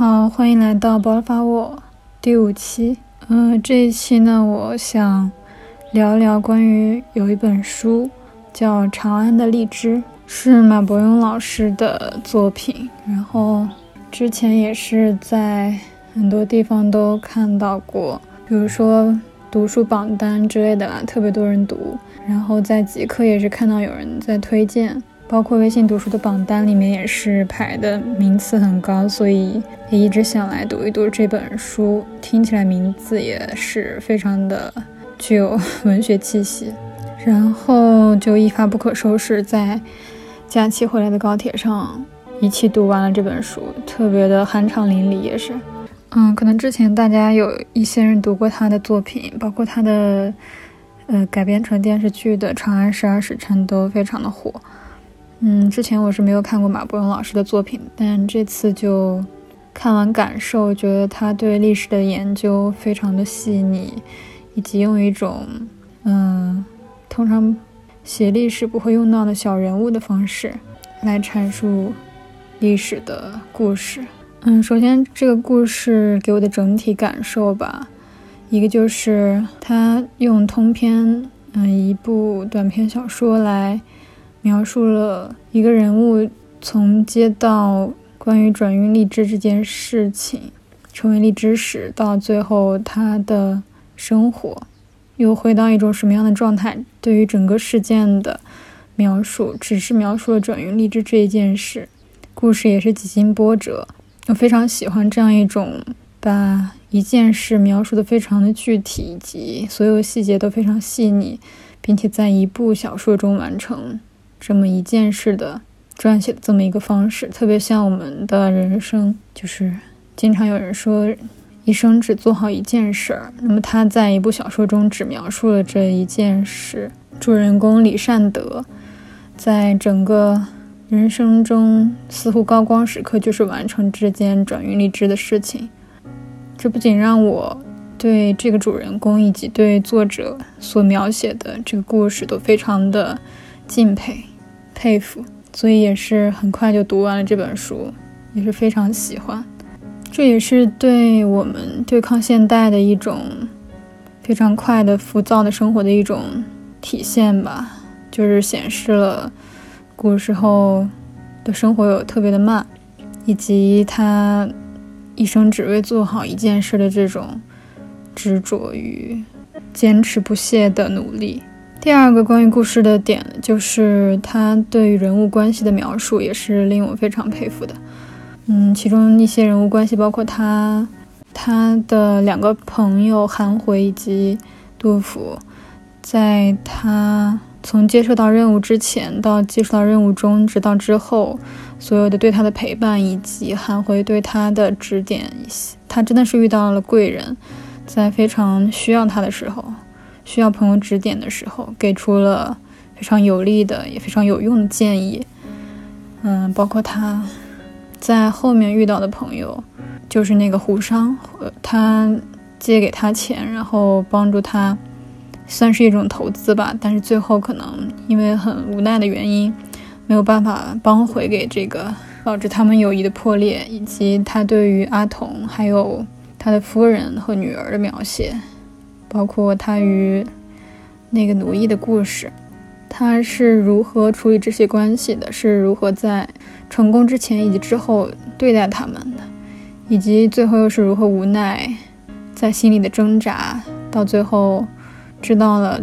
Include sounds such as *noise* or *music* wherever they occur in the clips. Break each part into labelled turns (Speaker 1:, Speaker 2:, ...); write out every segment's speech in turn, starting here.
Speaker 1: 好，欢迎来到《爆发我》第五期。嗯，这一期呢，我想聊聊关于有一本书叫《长安的荔枝》，是马伯庸老师的作品。然后之前也是在很多地方都看到过，比如说读书榜单之类的啦，特别多人读。然后在极客也是看到有人在推荐。包括微信读书的榜单里面也是排的名次很高，所以也一直想来读一读这本书。听起来名字也是非常的具有文学气息，然后就一发不可收拾，在假期回来的高铁上一气读完了这本书，特别的酣畅淋漓，也是。嗯，可能之前大家有一些人读过他的作品，包括他的呃改编成电视剧的《长安十二时辰》都非常的火。嗯，之前我是没有看过马伯庸老师的作品，但这次就看完感受，觉得他对历史的研究非常的细腻，以及用一种嗯，通常写历史不会用到的小人物的方式来阐述历史的故事。嗯，首先这个故事给我的整体感受吧，一个就是他用通篇嗯一部短篇小说来。描述了一个人物从接到关于转运荔枝这件事情，成为荔枝时，到最后他的生活又回到一种什么样的状态？对于整个事件的描述，只是描述了转运荔枝这一件事，故事也是几经波折。我非常喜欢这样一种把一件事描述的非常的具体，以及所有细节都非常细腻，并且在一部小说中完成。这么一件事的撰写的这么一个方式，特别像我们的人生，就是经常有人说一生只做好一件事儿。那么他在一部小说中只描述了这一件事，主人公李善德在整个人生中似乎高光时刻就是完成这件转运荔枝的事情。这不仅让我对这个主人公以及对作者所描写的这个故事都非常的敬佩。佩服，所以也是很快就读完了这本书，也是非常喜欢。这也是对我们对抗现代的一种非常快的浮躁的生活的一种体现吧，就是显示了古时候的生活有特别的慢，以及他一生只为做好一件事的这种执着与坚持不懈的努力。第二个关于故事的点，就是他对于人物关系的描述，也是令我非常佩服的。嗯，其中一些人物关系，包括他他的两个朋友韩回以及杜甫，在他从接受到任务之前到接受到任务中，直到之后，所有的对他的陪伴，以及韩回对他的指点，他真的是遇到了贵人，在非常需要他的时候。需要朋友指点的时候，给出了非常有力的也非常有用的建议。嗯，包括他在后面遇到的朋友，就是那个胡商，他借给他钱，然后帮助他，算是一种投资吧。但是最后可能因为很无奈的原因，没有办法帮回给这个，导致他们友谊的破裂。以及他对于阿童还有他的夫人和女儿的描写。包括他与那个奴役的故事，他是如何处理这些关系的？是如何在成功之前以及之后对待他们的？以及最后又是如何无奈在心里的挣扎，到最后知道了，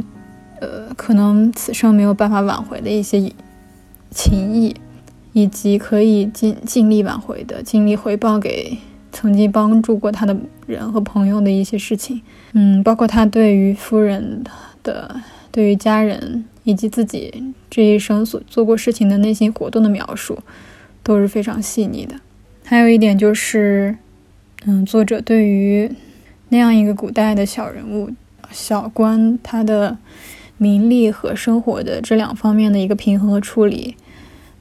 Speaker 1: 呃，可能此生没有办法挽回的一些情谊，以及可以尽尽力挽回的，尽力回报给。曾经帮助过他的人和朋友的一些事情，嗯，包括他对于夫人的、对于家人以及自己这一生所做过事情的内心活动的描述，都是非常细腻的。还有一点就是，嗯，作者对于那样一个古代的小人物、小官，他的名利和生活的这两方面的一个平衡和处理。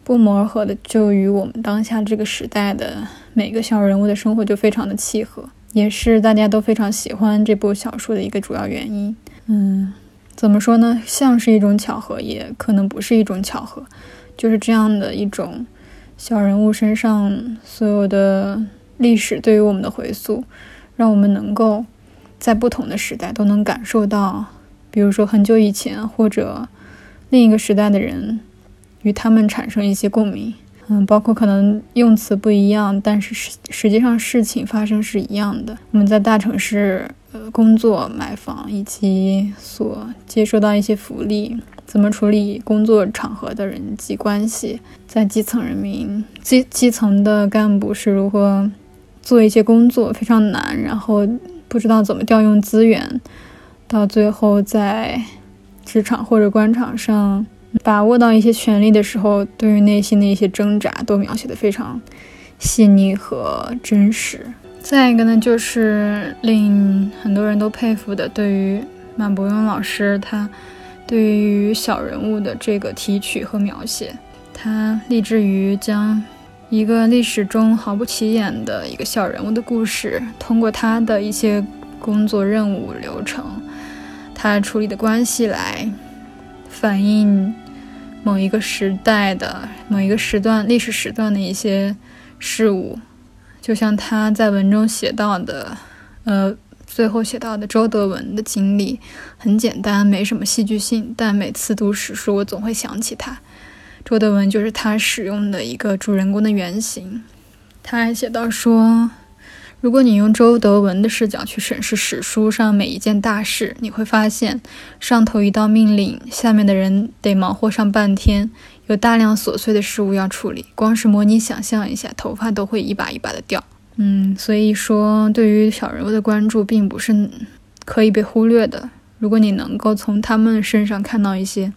Speaker 1: 不谋而合的，就与我们当下这个时代的每个小人物的生活就非常的契合，也是大家都非常喜欢这部小说的一个主要原因。嗯，怎么说呢？像是一种巧合，也可能不是一种巧合，就是这样的一种小人物身上所有的历史对于我们的回溯，让我们能够在不同的时代都能感受到，比如说很久以前或者另一个时代的人，与他们产生一些共鸣。嗯，包括可能用词不一样，但是实实际上事情发生是一样的。我们在大城市呃工作、买房以及所接收到一些福利，怎么处理工作场合的人际关系，在基层人民基基层的干部是如何做一些工作非常难，然后不知道怎么调用资源，到最后在职场或者官场上。把握到一些权利的时候，对于内心的一些挣扎都描写的非常细腻和真实。再一个呢，就是令很多人都佩服的，对于马伯庸老师，他对于小人物的这个提取和描写，他立志于将一个历史中毫不起眼的一个小人物的故事，通过他的一些工作任务流程，他处理的关系来反映。某一个时代的某一个时段历史时段的一些事物，就像他在文中写到的，呃，最后写到的周德文的经历，很简单，没什么戏剧性，但每次读史书，我总会想起他。周德文就是他使用的一个主人公的原型。他还写到说。如果你用周德文的视角去审视史书上每一件大事，你会发现，上头一道命令，下面的人得忙活上半天，有大量琐碎的事物要处理。光是模拟想象一下，头发都会一把一把的掉。嗯，所以说，对于小人物的关注并不是可以被忽略的。如果你能够从他们身上看到一些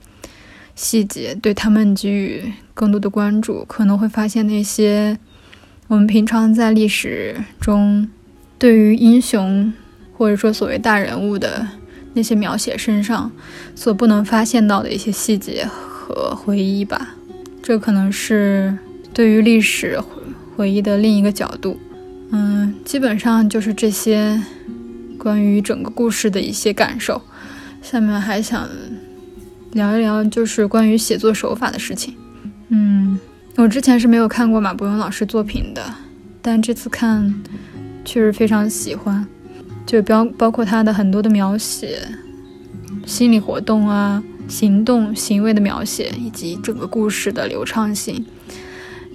Speaker 1: 细节，对他们给予更多的关注，可能会发现那些。我们平常在历史中，对于英雄或者说所谓大人物的那些描写身上所不能发现到的一些细节和回忆吧，这可能是对于历史回忆的另一个角度。嗯，基本上就是这些关于整个故事的一些感受。下面还想聊一聊，就是关于写作手法的事情。嗯。我之前是没有看过马伯庸老师作品的，但这次看确实非常喜欢，就包包括他的很多的描写、心理活动啊、行动行为的描写，以及整个故事的流畅性，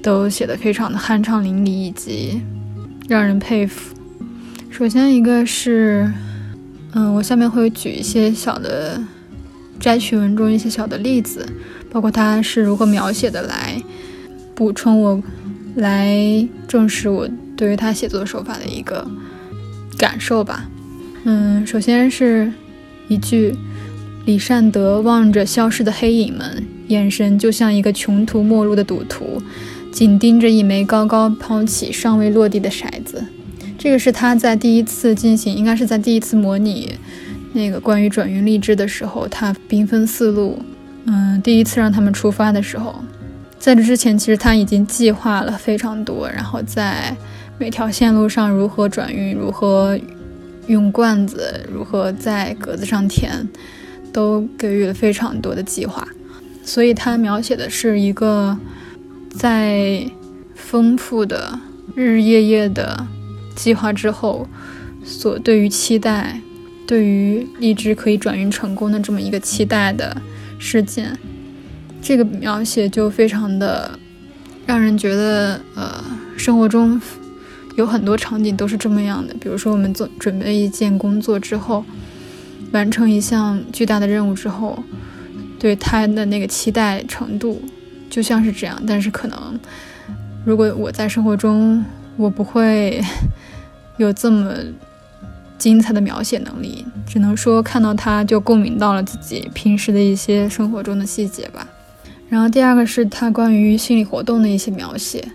Speaker 1: 都写得非常的酣畅淋漓，以及让人佩服。首先一个是，嗯，我下面会举一些小的摘取文中一些小的例子，包括他是如何描写的来。补充我，来证实我对于他写作手法的一个感受吧。嗯，首先是一句：李善德望着消失的黑影们，眼神就像一个穷途末路的赌徒，紧盯着一枚高高抛起、尚未落地的骰子。这个是他在第一次进行，应该是在第一次模拟那个关于转运励志的时候，他兵分四路，嗯，第一次让他们出发的时候。在这之前，其实他已经计划了非常多，然后在每条线路上如何转运，如何用罐子，如何在格子上填，都给予了非常多的计划。所以，他描写的是一个在丰富的日日夜夜的计划之后，所对于期待，对于荔枝可以转运成功的这么一个期待的事件。这个描写就非常的让人觉得，呃，生活中有很多场景都是这么样的。比如说，我们做准备一件工作之后，完成一项巨大的任务之后，对他的那个期待程度就像是这样。但是，可能如果我在生活中，我不会 *laughs* 有这么精彩的描写能力，只能说看到他就共鸣到了自己平时的一些生活中的细节吧。然后第二个是他关于心理活动的一些描写，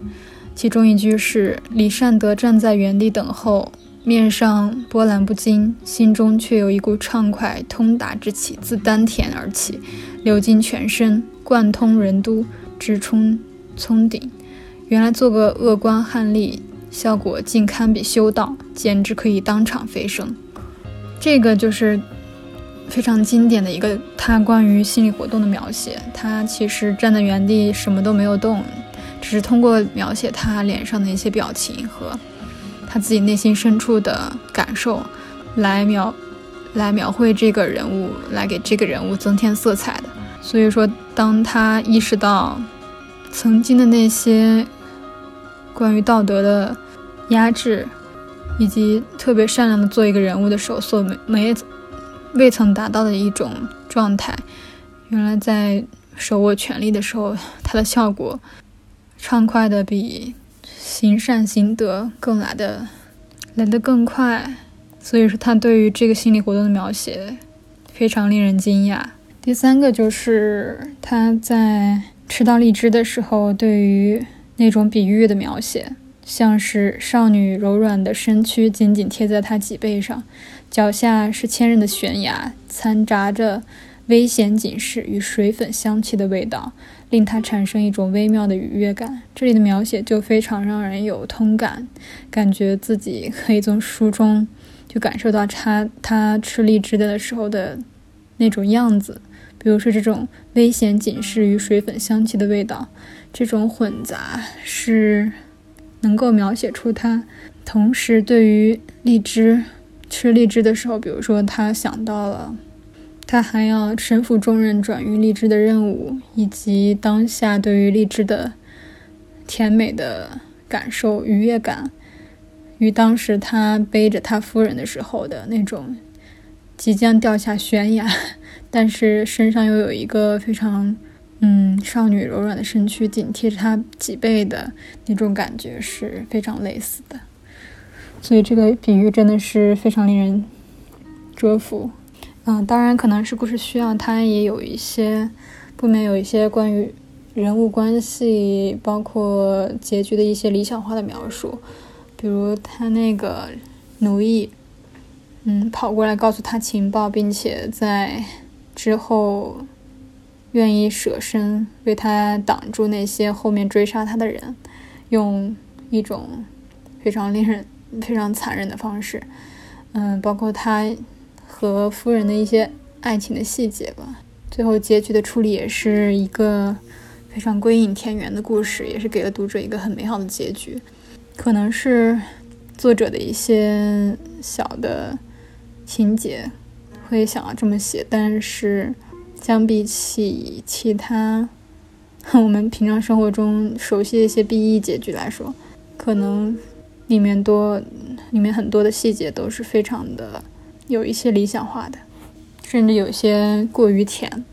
Speaker 1: 其中一句是李善德站在原地等候，面上波澜不惊，心中却有一股畅快通达之气自丹田而起，流经全身，贯通任督，直冲葱顶。原来做个恶官汉吏，效果竟堪比修道，简直可以当场飞升。这个就是。非常经典的一个他关于心理活动的描写，他其实站在原地什么都没有动，只是通过描写他脸上的一些表情和他自己内心深处的感受来描来描绘这个人物，来给这个人物增添色彩的。所以说，当他意识到曾经的那些关于道德的压制，以及特别善良的做一个人物的时候所没没未曾达到的一种状态，原来在手握权力的时候，它的效果畅快的比行善行德更来的来得更快。所以说，他对于这个心理活动的描写非常令人惊讶。第三个就是他在吃到荔枝的时候，对于那种比喻的描写，像是少女柔软的身躯紧紧贴在他脊背上，脚下是坚韧的悬崖，掺杂着危险警示与水粉香气的味道，令他产生一种微妙的愉悦感。这里的描写就非常让人有通感，感觉自己可以从书中就感受到他他吃荔枝的时候的那种样子。比如说，这种危险警示与水粉香气的味道，这种混杂是能够描写出他同时对于荔枝吃荔枝的时候，比如说他想到了他还要身负重任转运荔枝的任务，以及当下对于荔枝的甜美的感受愉悦感，与当时他背着他夫人的时候的那种即将掉下悬崖。*laughs* 但是身上又有一个非常，嗯，少女柔软的身躯紧贴着他脊背的那种感觉是非常类似的，所以这个比喻真的是非常令人折服。嗯，当然可能是故事需要，它也有一些不免有一些关于人物关系，包括结局的一些理想化的描述，比如他那个奴役，嗯，跑过来告诉他情报，并且在。之后，愿意舍身为他挡住那些后面追杀他的人，用一种非常令人非常残忍的方式，嗯，包括他和夫人的一些爱情的细节吧。最后结局的处理也是一个非常归隐田园的故事，也是给了读者一个很美好的结局。可能是作者的一些小的情节。会想要这么写，但是相比起其他我们平常生活中熟悉的一些 BE 结局来说，可能里面多里面很多的细节都是非常的有一些理想化的，甚至有些过于甜。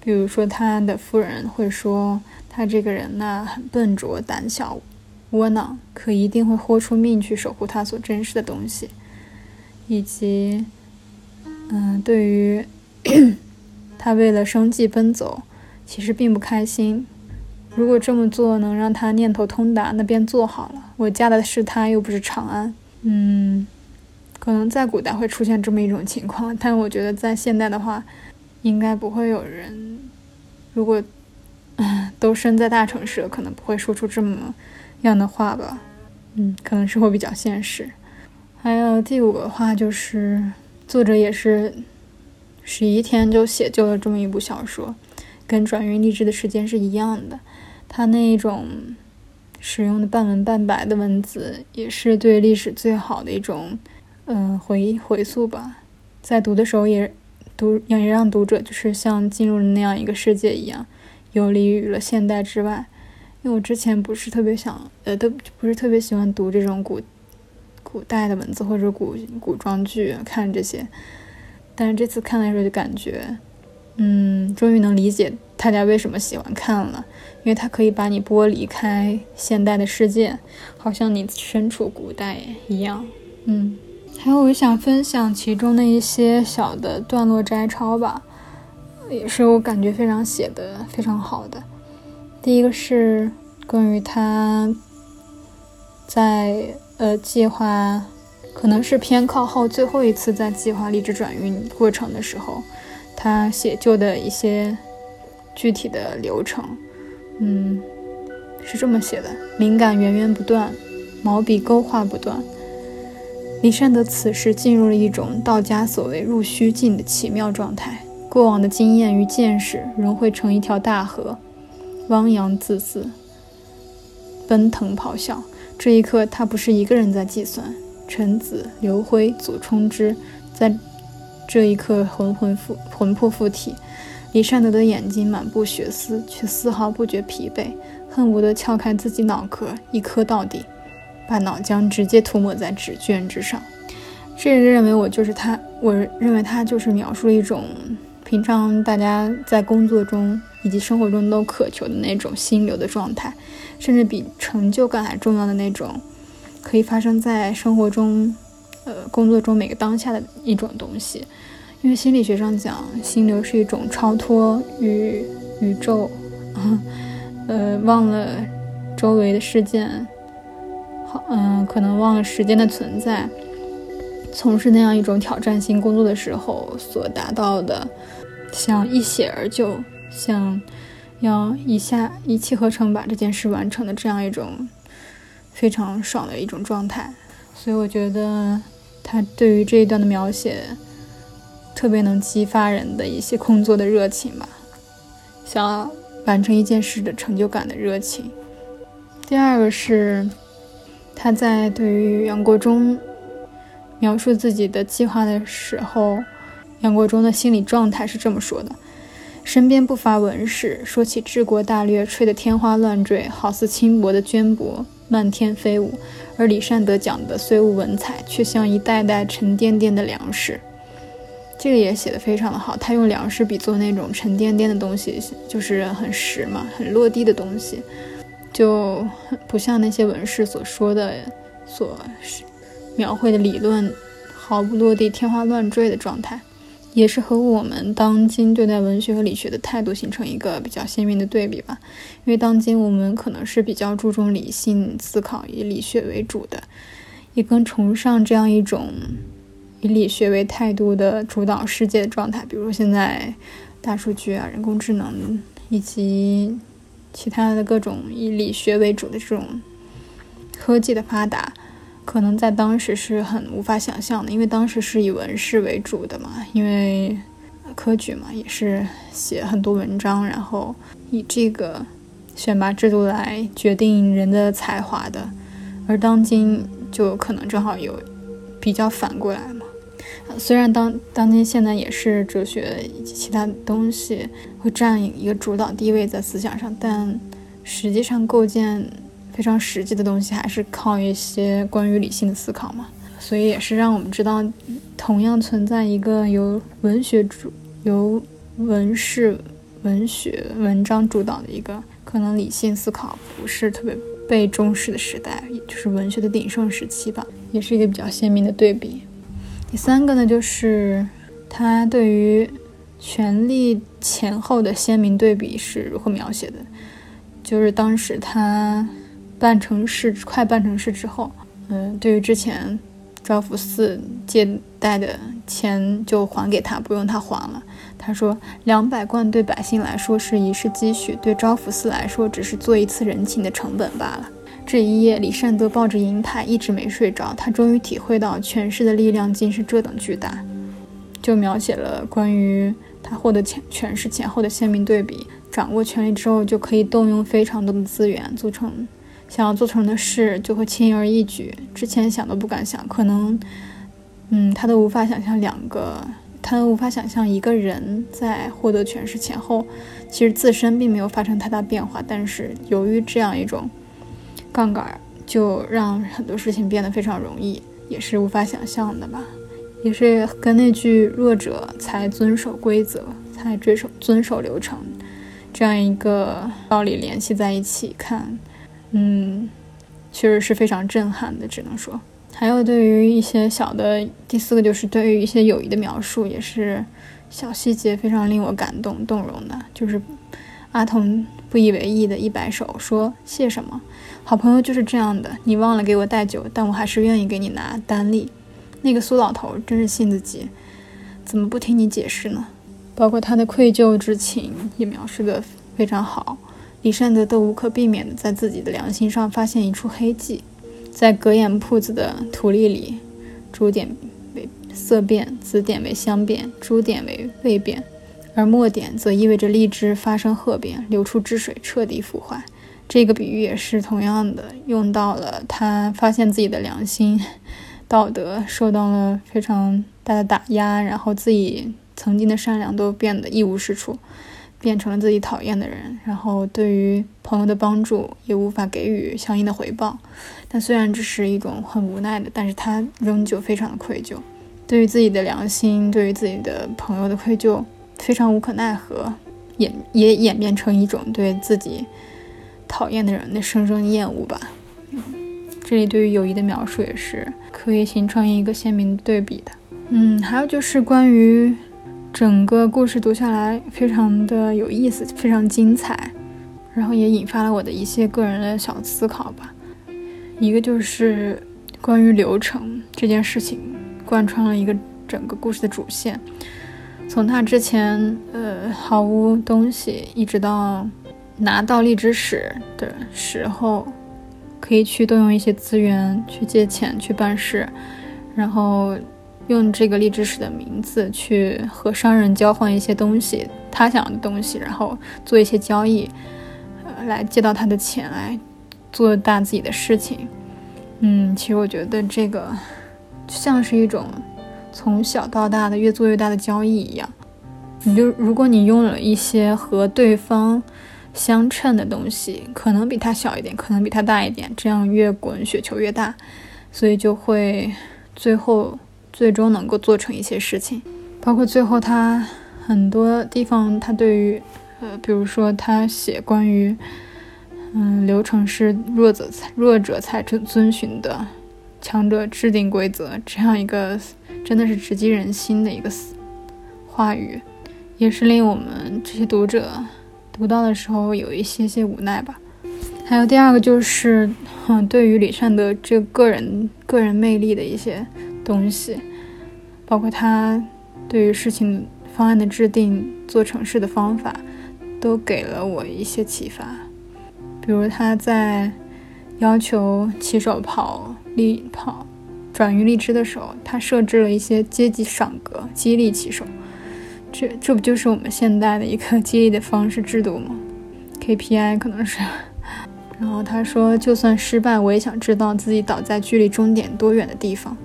Speaker 1: 比如说他的夫人会说他这个人呢很笨拙、胆小、窝囊，可一定会豁出命去守护他所珍视的东西，以及。嗯，对于 *clears throat* 他为了生计奔走，其实并不开心。如果这么做能让他念头通达，那便做好了。我嫁的是他，又不是长安。嗯，可能在古代会出现这么一种情况，但我觉得在现代的话，应该不会有人，如果都身在大城市，可能不会说出这么样的话吧。嗯，可能是会比较现实。还有第五个话就是。作者也是十一天就写就了这么一部小说，跟转运励志的时间是一样的。他那一种使用的半文半白的文字，也是对历史最好的一种嗯回回溯吧。在读的时候也读也让读者就是像进入了那样一个世界一样，游离于了现代之外。因为我之前不是特别想呃都不是特别喜欢读这种古。古代的文字或者古古装剧看这些，但是这次看的时候就感觉，嗯，终于能理解大家为什么喜欢看了，因为它可以把你剥离开现代的世界，好像你身处古代一样。嗯，还有我想分享其中的一些小的段落摘抄吧，也是我感觉非常写的非常好的。第一个是关于他在。呃，计划可能是偏靠后最后一次在计划离职转运过程的时候，他写就的一些具体的流程，嗯，是这么写的：灵感源源不断，毛笔勾画不断。李善德此时进入了一种道家所谓入虚境的奇妙状态，过往的经验与见识融汇成一条大河，汪洋恣恣，奔腾咆哮。这一刻，他不是一个人在计算。陈子、刘辉、祖冲之，在这一刻魂魂附魂魄附体。李善德的眼睛满布血丝，却丝毫不觉疲惫，恨不得撬开自己脑壳一磕到底，把脑浆直接涂抹在纸卷之上。这人认为我就是他，我认为他就是描述了一种平常大家在工作中以及生活中都渴求的那种心流的状态，甚至比成就感还重要的那种，可以发生在生活中，呃，工作中每个当下的一种东西。因为心理学上讲，心流是一种超脱与宇宙，呃，忘了周围的事件，好，嗯，可能忘了时间的存在，从事那样一种挑战性工作的时候所达到的，像一写而就，像要一下一气呵成把这件事完成的这样一种非常爽的一种状态。所以我觉得他对于这一段的描写。特别能激发人的一些工作的热情吧，想要完成一件事的成就感的热情。第二个是他在对于杨国忠描述自己的计划的时候，杨国忠的心理状态是这么说的：身边不乏文士，说起治国大略，吹得天花乱坠，好似轻薄的绢帛漫天飞舞；而李善德讲的虽无文采，却像一袋袋沉甸甸的粮食。这个也写的非常的好，他用粮食比作那种沉甸甸的东西，就是很实嘛，很落地的东西，就不像那些文士所说的、所描绘的理论毫不落地、天花乱坠的状态，也是和我们当今对待文学和理学的态度形成一个比较鲜明的对比吧。因为当今我们可能是比较注重理性思考，以理学为主的，也更崇尚这样一种。以理学为态度的主导世界的状态，比如现在大数据啊、人工智能以及其他的各种以理学为主的这种科技的发达，可能在当时是很无法想象的，因为当时是以文士为主的嘛，因为科举嘛也是写很多文章，然后以这个选拔制度来决定人的才华的，而当今就可能正好有比较反过来。虽然当当今现在也是哲学以及其他东西会占有一个主导地位在思想上，但实际上构建非常实际的东西还是靠一些关于理性的思考嘛。所以也是让我们知道，同样存在一个由文学主、由文士、文学文章主导的一个可能理性思考不是特别被重视的时代，也就是文学的鼎盛时期吧，也是一个比较鲜明的对比。第三个呢，就是他对于权力前后的鲜明对比是如何描写的？就是当时他办成事，快办成事之后，嗯，对于之前招福寺借贷的钱就还给他，不用他还了。他说，两百贯对百姓来说是一世积蓄，对招福寺来说只是做一次人情的成本罢了。这一夜，李善德抱着银台一直没睡着。他终于体会到权势的力量竟是这等巨大，就描写了关于他获得权权势前后的鲜明对比。掌握权力之后，就可以动用非常多的资源做成想要做成的事，就会轻而易举。之前想都不敢想，可能，嗯，他都无法想象两个，他都无法想象一个人在获得权势前后，其实自身并没有发生太大变化，但是由于这样一种。杠杆就让很多事情变得非常容易，也是无法想象的吧？也是跟那句“弱者才遵守规则，才遵守遵守流程”这样一个道理联系在一起看，嗯，确实是非常震撼的，只能说。还有对于一些小的，第四个就是对于一些友谊的描述，也是小细节非常令我感动动容的，就是阿童不以为意的一摆手说：“谢什么？”好朋友就是这样的，你忘了给我带酒，但我还是愿意给你拿单利。那个苏老头真是性子急，怎么不听你解释呢？包括他的愧疚之情也描述的非常好。李善德都无可避免的在自己的良心上发现一处黑迹，在格眼铺子的土粒里，朱点为色变，紫点为香变，朱点为味变，而墨点则意味着荔枝发生褐变，流出汁水，彻底腐坏。这个比喻也是同样的，用到了他发现自己的良心、道德受到了非常大的打压，然后自己曾经的善良都变得一无是处，变成了自己讨厌的人，然后对于朋友的帮助也无法给予相应的回报。但虽然这是一种很无奈的，但是他仍旧非常的愧疚，对于自己的良心，对于自己的朋友的愧疚，非常无可奈何。演也演变成一种对自己讨厌的人的深深厌恶吧。这里对于友谊的描述也是可以形成一个鲜明对比的。嗯，还有就是关于整个故事读下来非常的有意思，非常精彩，然后也引发了我的一些个人的小思考吧。一个就是关于流程这件事情，贯穿了一个整个故事的主线。从他之前，呃，毫无东西，一直到拿到荔枝史的时候，可以去动用一些资源，去借钱，去办事，然后用这个荔枝史的名字去和商人交换一些东西，他想要的东西，然后做一些交易，呃，来借到他的钱，来做大自己的事情。嗯，其实我觉得这个像是一种。从小到大的越做越大的交易一样，你就如果你用了一些和对方相称的东西，可能比它小一点，可能比它大一点，这样越滚雪球越大，所以就会最后最终能够做成一些事情。包括最后他很多地方，他对于呃，比如说他写关于嗯流程是弱者才弱者才遵遵循的。强者制定规则，这样一个真的是直击人心的一个话语，也是令我们这些读者读到的时候有一些些无奈吧。还有第二个就是，嗯，对于李善德这个人个人魅力的一些东西，包括他对于事情方案的制定、做成事的方法，都给了我一些启发。比如他在要求骑手跑。力跑转运荔枝的时候，他设置了一些阶级赏格，激励骑手。这这不就是我们现代的一个激励的方式制度吗？KPI 可能是。然后他说，就算失败，我也想知道自己倒在距离终点多远的地方。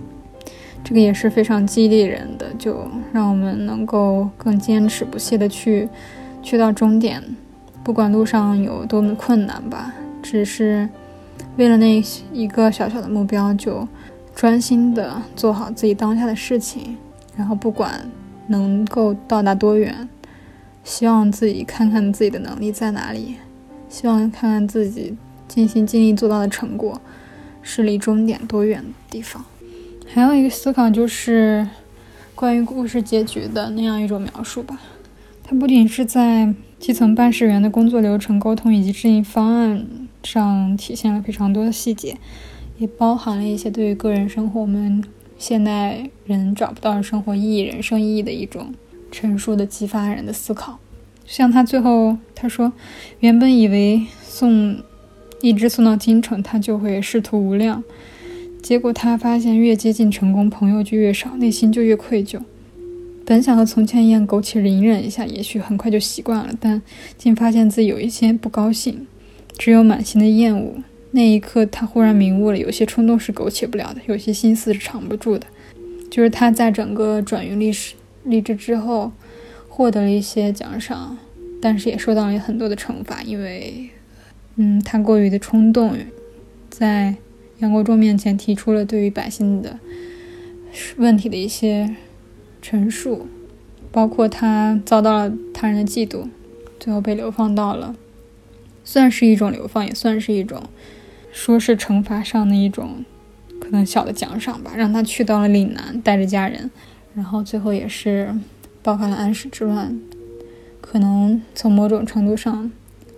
Speaker 1: 这个也是非常激励人的，就让我们能够更坚持不懈的去去到终点，不管路上有多么困难吧，只是。为了那一个小小的目标，就专心的做好自己当下的事情，然后不管能够到达多远，希望自己看看自己的能力在哪里，希望看看自己尽心尽力做到的成果是离终点多远的地方。还有一个思考就是关于故事结局的那样一种描述吧，它不仅是在基层办事员的工作流程沟通以及制定方案。上体现了非常多的细节，也包含了一些对于个人生活我们现代人找不到生活意义、人生意义的一种陈述的激发人的思考。像他最后他说，原本以为送一只送到京城，他就会仕途无量，结果他发现越接近成功，朋友就越少，内心就越愧疚。本想和从前一样苟且隐忍一下，也许很快就习惯了，但竟发现自己有一些不高兴。只有满心的厌恶。那一刻，他忽然明悟了：有些冲动是苟且不了的，有些心思是藏不住的。就是他在整个转运历史励志之后，获得了一些奖赏，但是也受到了很多的惩罚，因为，嗯，他过于的冲动，在杨国忠面前提出了对于百姓的问题的一些陈述，包括他遭到了他人的嫉妒，最后被流放到了。算是一种流放，也算是一种，说是惩罚上的一种，可能小的奖赏吧。让他去到了岭南，带着家人，然后最后也是爆发了安史之乱。可能从某种程度上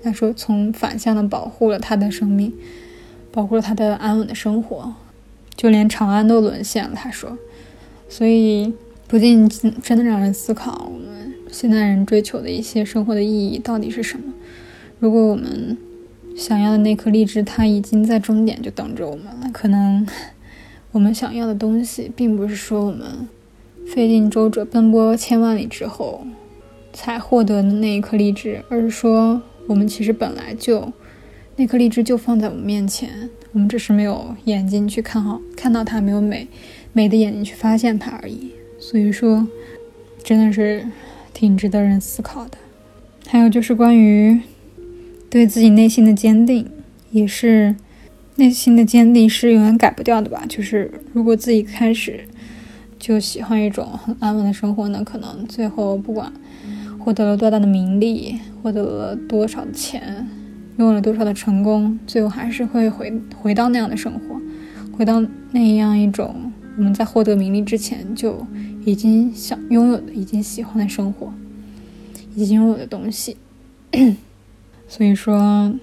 Speaker 1: 来说，从反向的保护了他的生命，保护了他的安稳的生活，就连长安都沦陷了。他说，所以不禁真的让人思考，我们现代人追求的一些生活的意义到底是什么。如果我们想要的那颗荔枝，它已经在终点就等着我们了。可能 *laughs* 我们想要的东西，并不是说我们费尽周折奔波千万里之后才获得的那一颗荔枝，而是说我们其实本来就那颗荔枝就放在我们面前，我们只是没有眼睛去看好看到它，没有美美的眼睛去发现它而已。所以说，真的是挺值得人思考的。还有就是关于对自己内心的坚定，也是内心的坚定是永远改不掉的吧？就是如果自己开始就喜欢一种很安稳的生活呢，可能最后不管获得了多大的名利，获得了多少的钱。拥有了多少的成功，最后还是会回回到那样的生活，回到那样一种我们在获得名利之前就已经想拥有的、已经喜欢的生活，已经拥有的东西。*coughs* 所以说，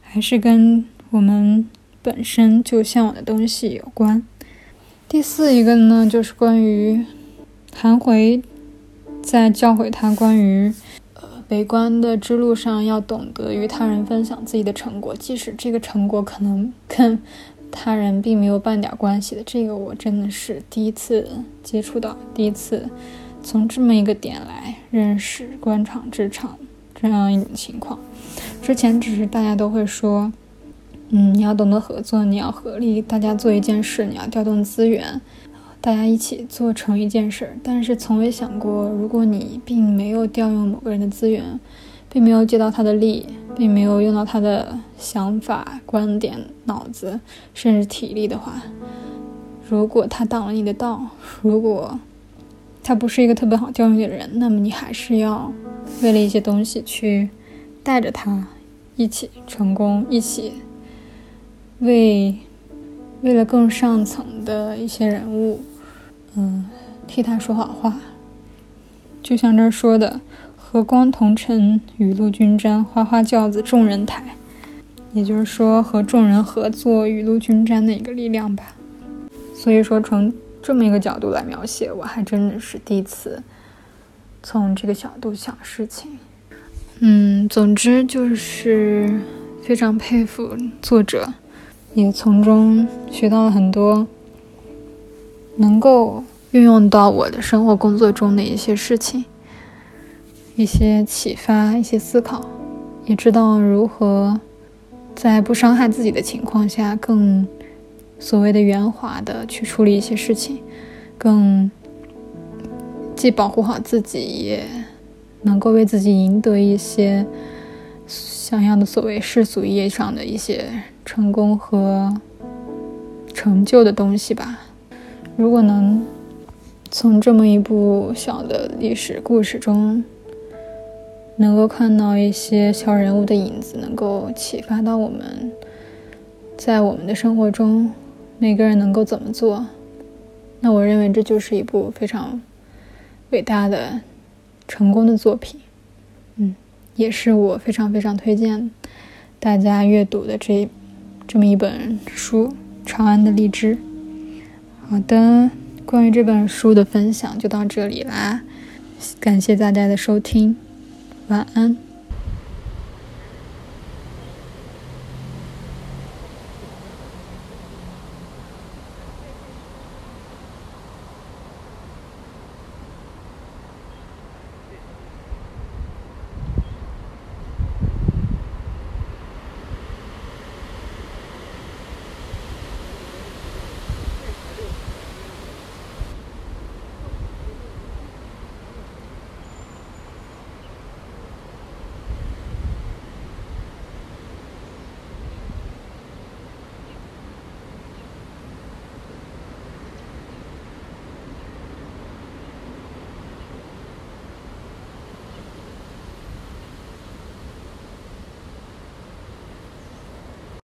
Speaker 1: 还是跟我们本身就向往的东西有关。第四一个呢，就是关于韩回在教诲他关于呃。悲观的之路上，要懂得与他人分享自己的成果，即使这个成果可能跟他人并没有半点关系的。这个我真的是第一次接触到，第一次从这么一个点来认识官场职场这样一种情况。之前只是大家都会说，嗯，你要懂得合作，你要合力，大家做一件事，你要调动资源。大家一起做成一件事儿，但是从未想过，如果你并没有调用某个人的资源，并没有借到他的力，并没有用到他的想法、观点、脑子，甚至体力的话，如果他挡了你的道，如果他不是一个特别好调用的人，那么你还是要为了一些东西去带着他一起成功，一起为为了更上层的一些人物。嗯，替他说好话，就像这儿说的“和光同尘，雨露均沾，花花轿子众人抬”，也就是说和众人合作，雨露均沾的一个力量吧。所以说，从这么一个角度来描写，我还真的是第一次从这个角度想事情。嗯，总之就是非常佩服作者，也从中学到了很多。能够运用到我的生活工作中的一些事情，一些启发，一些思考，也知道如何在不伤害自己的情况下，更所谓的圆滑的去处理一些事情，更既保护好自己，也能够为自己赢得一些想要的所谓世俗意义上的一些成功和成就的东西吧。如果能从这么一部小的历史故事中，能够看到一些小人物的影子，能够启发到我们，在我们的生活中，每个人能够怎么做，那我认为这就是一部非常伟大的、成功的作品。嗯，也是我非常非常推荐大家阅读的这这么一本书《长安的荔枝》。好的，关于这本书的分享就到这里啦，感谢大家的收听，晚安。